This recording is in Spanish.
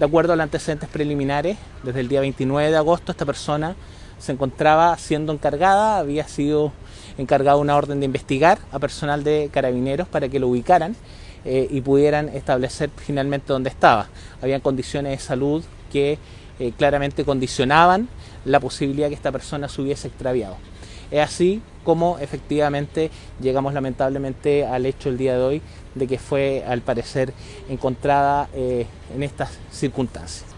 De acuerdo a los antecedentes preliminares, desde el día 29 de agosto esta persona se encontraba siendo encargada, había sido encargada una orden de investigar a personal de carabineros para que lo ubicaran eh, y pudieran establecer finalmente dónde estaba. Habían condiciones de salud que eh, claramente condicionaban la posibilidad que esta persona se hubiese extraviado. Es así como efectivamente llegamos lamentablemente al hecho el día de hoy de que fue al parecer encontrada eh, en estas circunstancias.